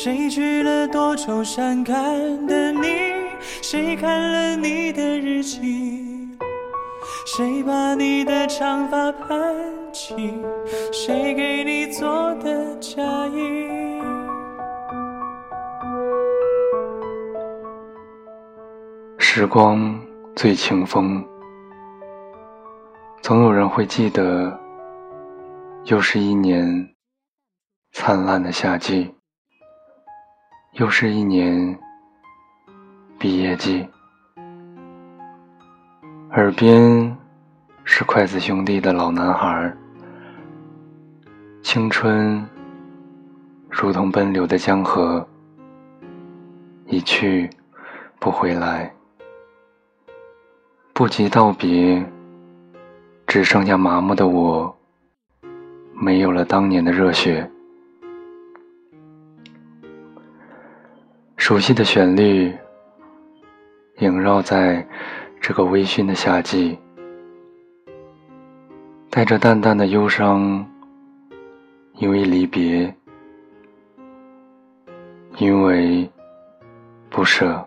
谁去了多愁善感的你？谁看了你的日记？谁把你的长发盘起？谁给你做的嫁衣？时光最清风，总有人会记得，又是一年灿烂的夏季，又是一年毕业季。耳边是筷子兄弟的老男孩，青春如同奔流的江河，一去不回来。不及道别，只剩下麻木的我，没有了当年的热血。熟悉的旋律萦绕在这个微醺的夏季，带着淡淡的忧伤，因为离别，因为不舍。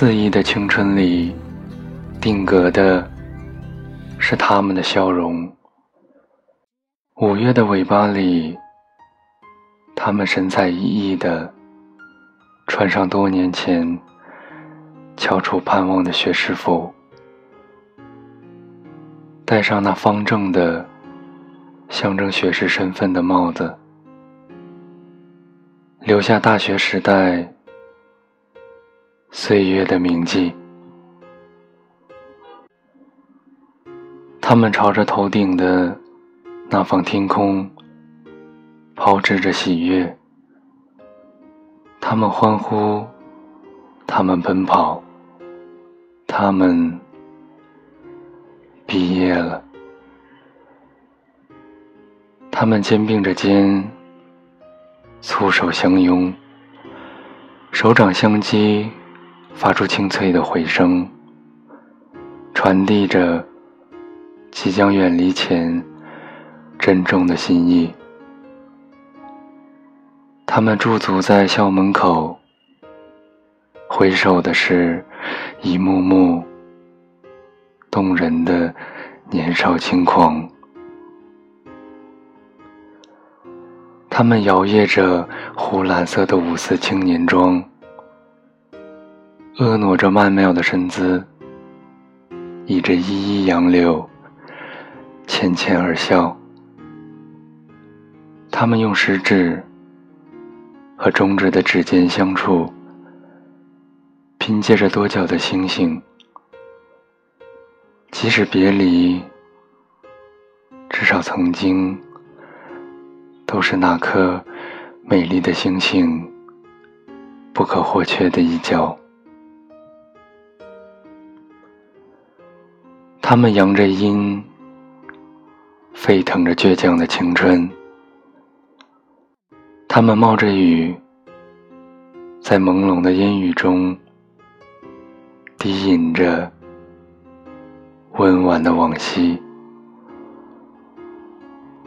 肆意的青春里，定格的是他们的笑容。五月的尾巴里，他们神采奕奕的穿上多年前翘楚盼望的学士服，戴上那方正的象征学士身份的帽子，留下大学时代。岁月的铭记，他们朝着头顶的那方天空抛掷着喜悦，他们欢呼，他们奔跑，他们毕业了，他们肩并着肩，粗手相拥，手掌相击。发出清脆的回声，传递着即将远离前珍重的心意。他们驻足在校门口，回首的是一幕幕动人的年少轻狂。他们摇曳着湖蓝色的五四青年装。婀娜着曼妙的身姿，倚着依依杨柳，浅浅而笑。他们用食指和中指的指尖相触，拼接着多角的星星。即使别离，至少曾经都是那颗美丽的星星不可或缺的一角。他们扬着音，沸腾着倔强的青春。他们冒着雨，在朦胧的烟雨中低吟着温婉的往昔。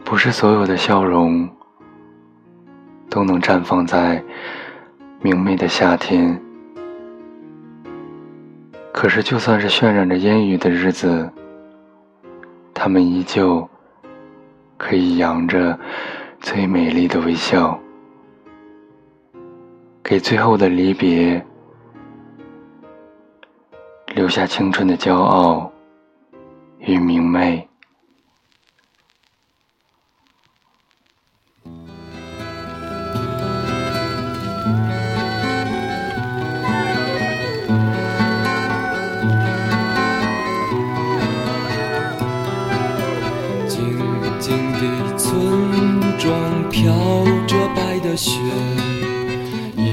不是所有的笑容都能绽放在明媚的夏天。可是，就算是渲染着烟雨的日子，他们依旧可以扬着最美丽的微笑，给最后的离别留下青春的骄傲与明媚。中飘着白的雪，阴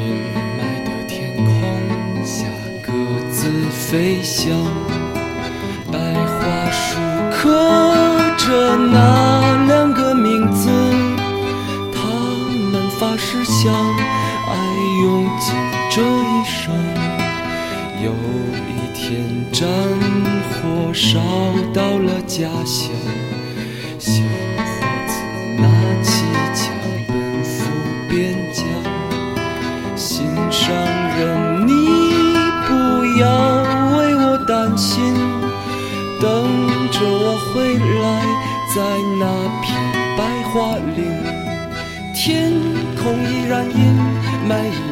霾的天空下各自飞翔。白桦树刻着那两个名字，他们发誓相爱用尽这一生。有一天战火烧到了家乡，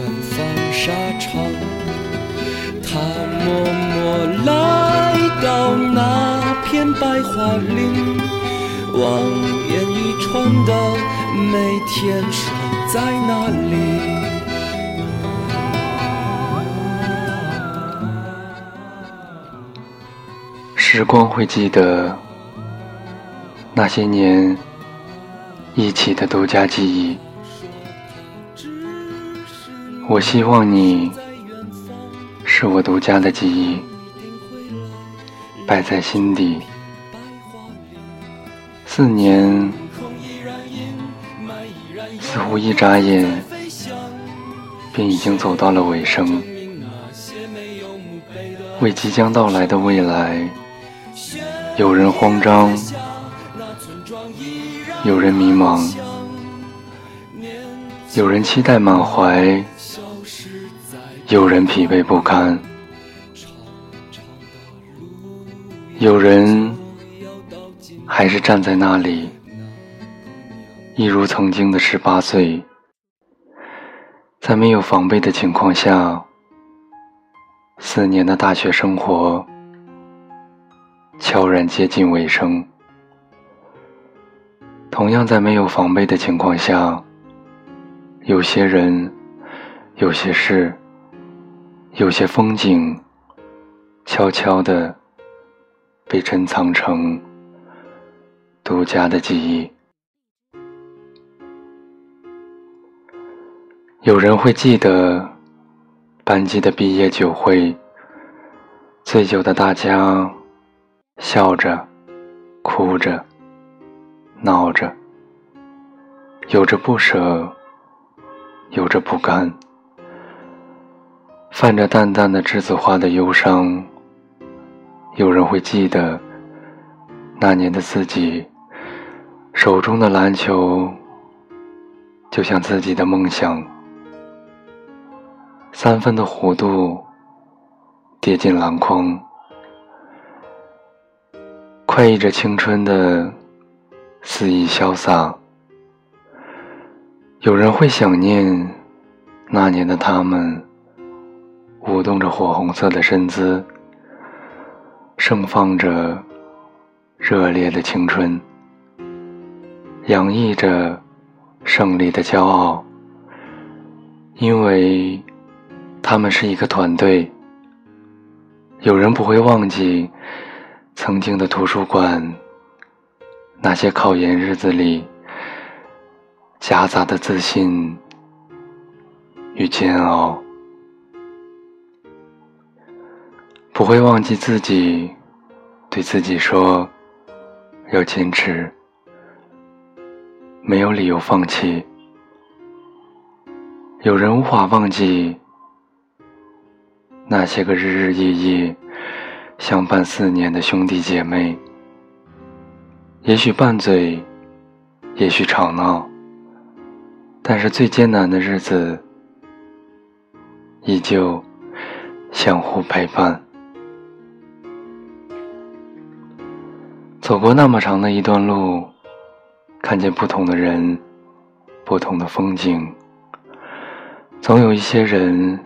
远方沙场。他默默来到那片白桦林，望眼欲穿的每天守在那里。时光会记得。那些年一起的独家记忆，我希望你是我独家的记忆，摆在心底。四年似乎一眨眼便已经走到了尾声，为即将到来的未来，有人慌张。有人迷茫，有人期待满怀，有人疲惫不堪，有人还是站在那里，一如曾经的十八岁，在没有防备的情况下，四年的大学生活悄然接近尾声。同样，在没有防备的情况下，有些人、有些事、有些风景，悄悄地被珍藏成独家的记忆。有人会记得班级的毕业酒会，醉酒的大家笑着、哭着。闹着，有着不舍，有着不甘，泛着淡淡的栀子花的忧伤。有人会记得那年的自己，手中的篮球就像自己的梦想，三分的弧度跌进篮筐，快意着青春的肆意潇洒。有人会想念那年的他们，舞动着火红色的身姿，盛放着热烈的青春，洋溢着胜利的骄傲，因为他们是一个团队。有人不会忘记曾经的图书馆，那些考研日子里。夹杂的自信与煎熬，不会忘记自己对自己说要坚持，没有理由放弃。有人无法忘记那些个日日夜夜相伴四年的兄弟姐妹，也许拌嘴，也许吵闹。但是最艰难的日子，依旧相互陪伴。走过那么长的一段路，看见不同的人，不同的风景，总有一些人，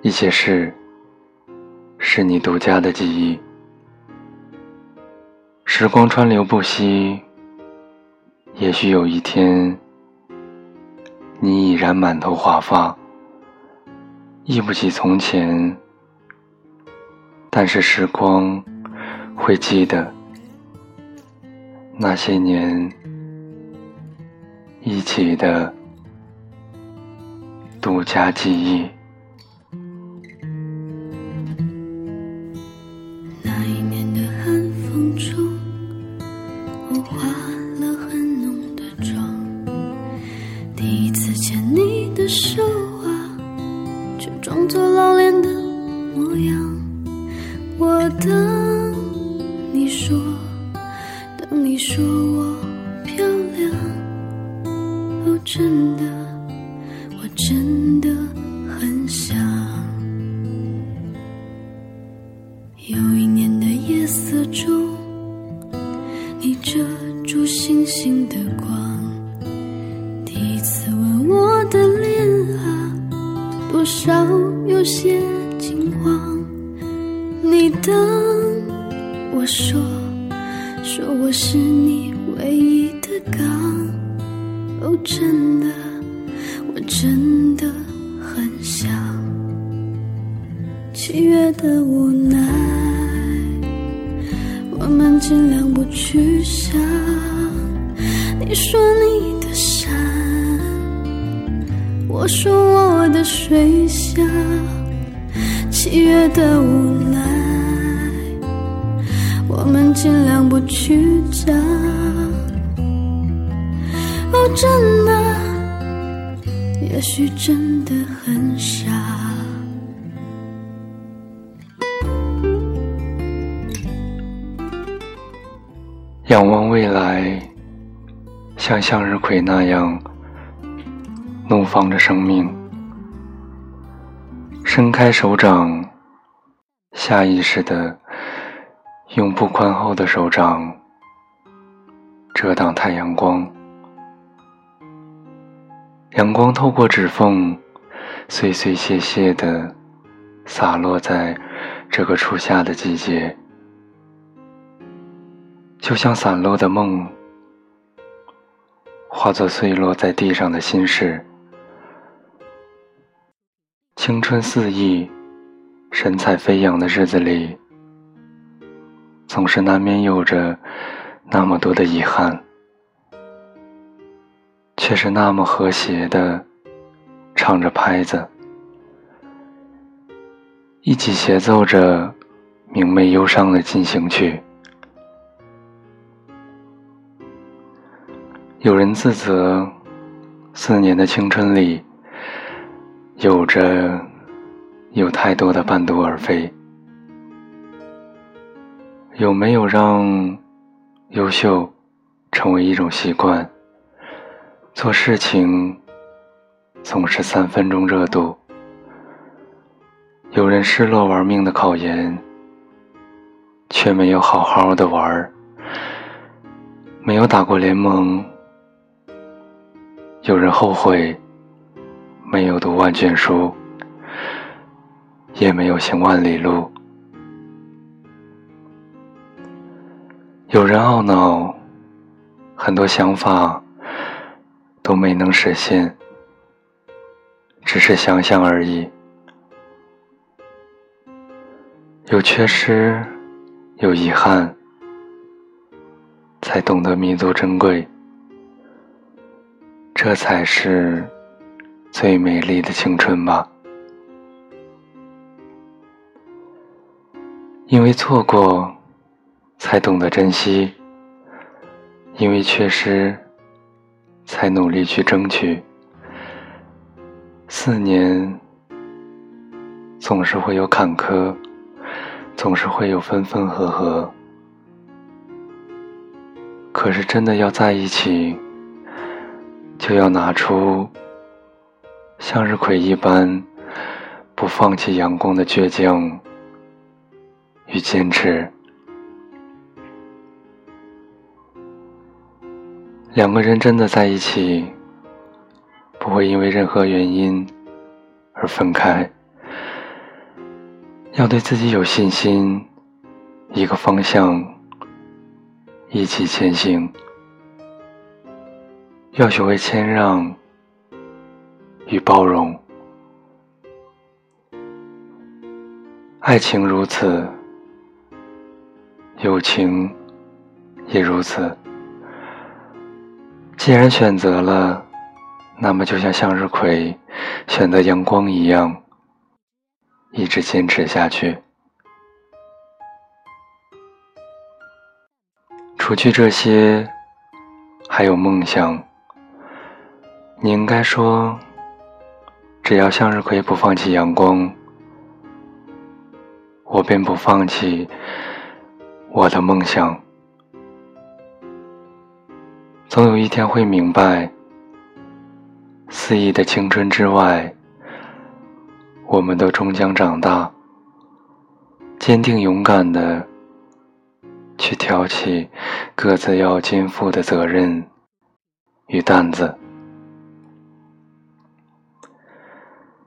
一些事，是你独家的记忆。时光川流不息，也许有一天。你已然满头华发，忆不起从前，但是时光会记得那些年一起的独家记忆。多少有些惊慌。你等我说，说我是你唯一的港。哦，真的，我真的很想。七月的无奈，我们尽量不去想。你说你的山，我说我吹下。七月的无奈，我们尽量不去讲。哦真的，也许真的很傻。仰望未来，像向日葵那样怒放着生命。伸开手掌，下意识的用不宽厚的手掌遮挡太阳光。阳光透过指缝，碎碎屑屑的洒落在这个初夏的季节，就像散落的梦，化作碎落在地上的心事。青春肆意、神采飞扬的日子里，总是难免有着那么多的遗憾。却是那么和谐的唱着拍子，一起协奏着明媚忧伤的进行曲。有人自责，四年的青春里，有着有太多的半途而废。有没有让优秀成为一种习惯，做事情总是三分钟热度。有人失落玩命的考研，却没有好好的玩，没有打过联盟。有人后悔没有读万卷书，也没有行万里路。有人懊恼，很多想法都没能实现，只是想想而已。有缺失，有遗憾，才懂得弥足珍贵。这才是最美丽的青春吧。因为错过。才懂得珍惜，因为缺失，才努力去争取。四年总是会有坎坷，总是会有分分合合。可是真的要在一起，就要拿出向日葵一般不放弃阳光的倔强与坚持。两个人真的在一起，不会因为任何原因而分开。要对自己有信心，一个方向一起前行。要学会谦让与包容，爱情如此，友情也如此。既然选择了，那么就像向日葵选择阳光一样，一直坚持下去。除去这些，还有梦想。你应该说，只要向日葵不放弃阳光，我便不放弃我的梦想。总有一天会明白，肆意的青春之外，我们都终将长大，坚定勇敢的去挑起各自要肩负的责任与担子，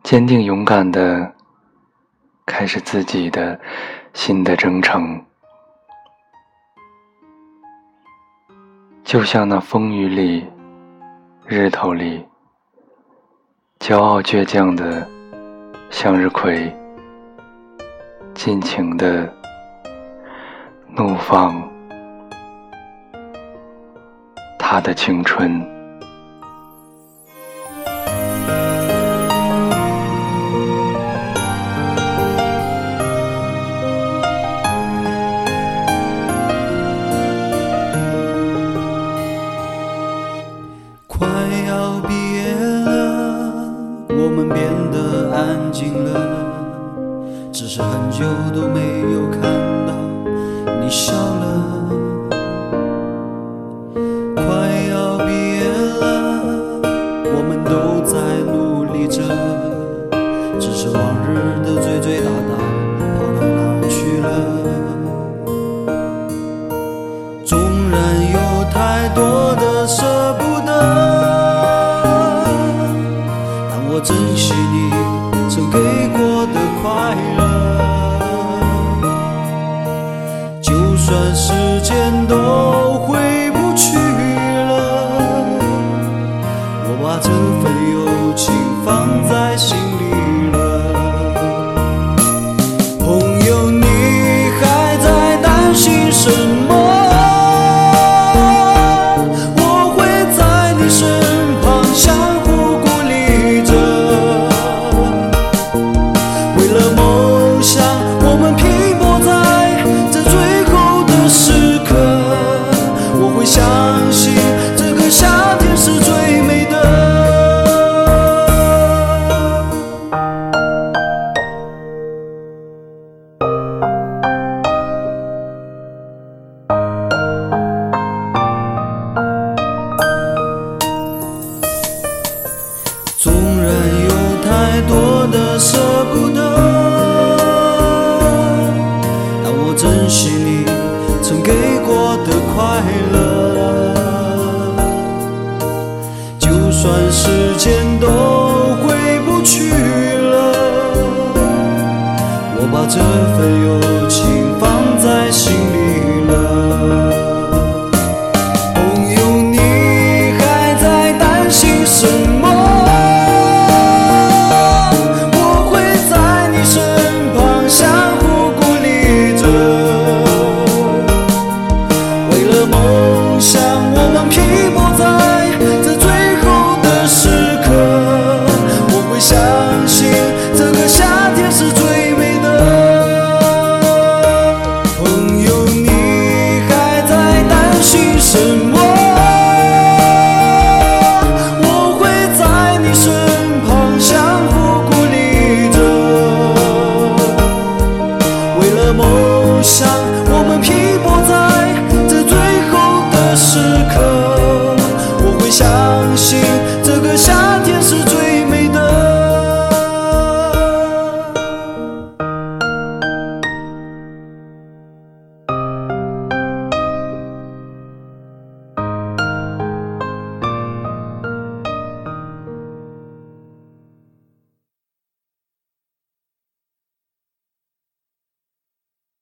坚定勇敢的开始自己的新的征程。就像那风雨里、日头里，骄傲倔强的向日葵，尽情的怒放他的青春。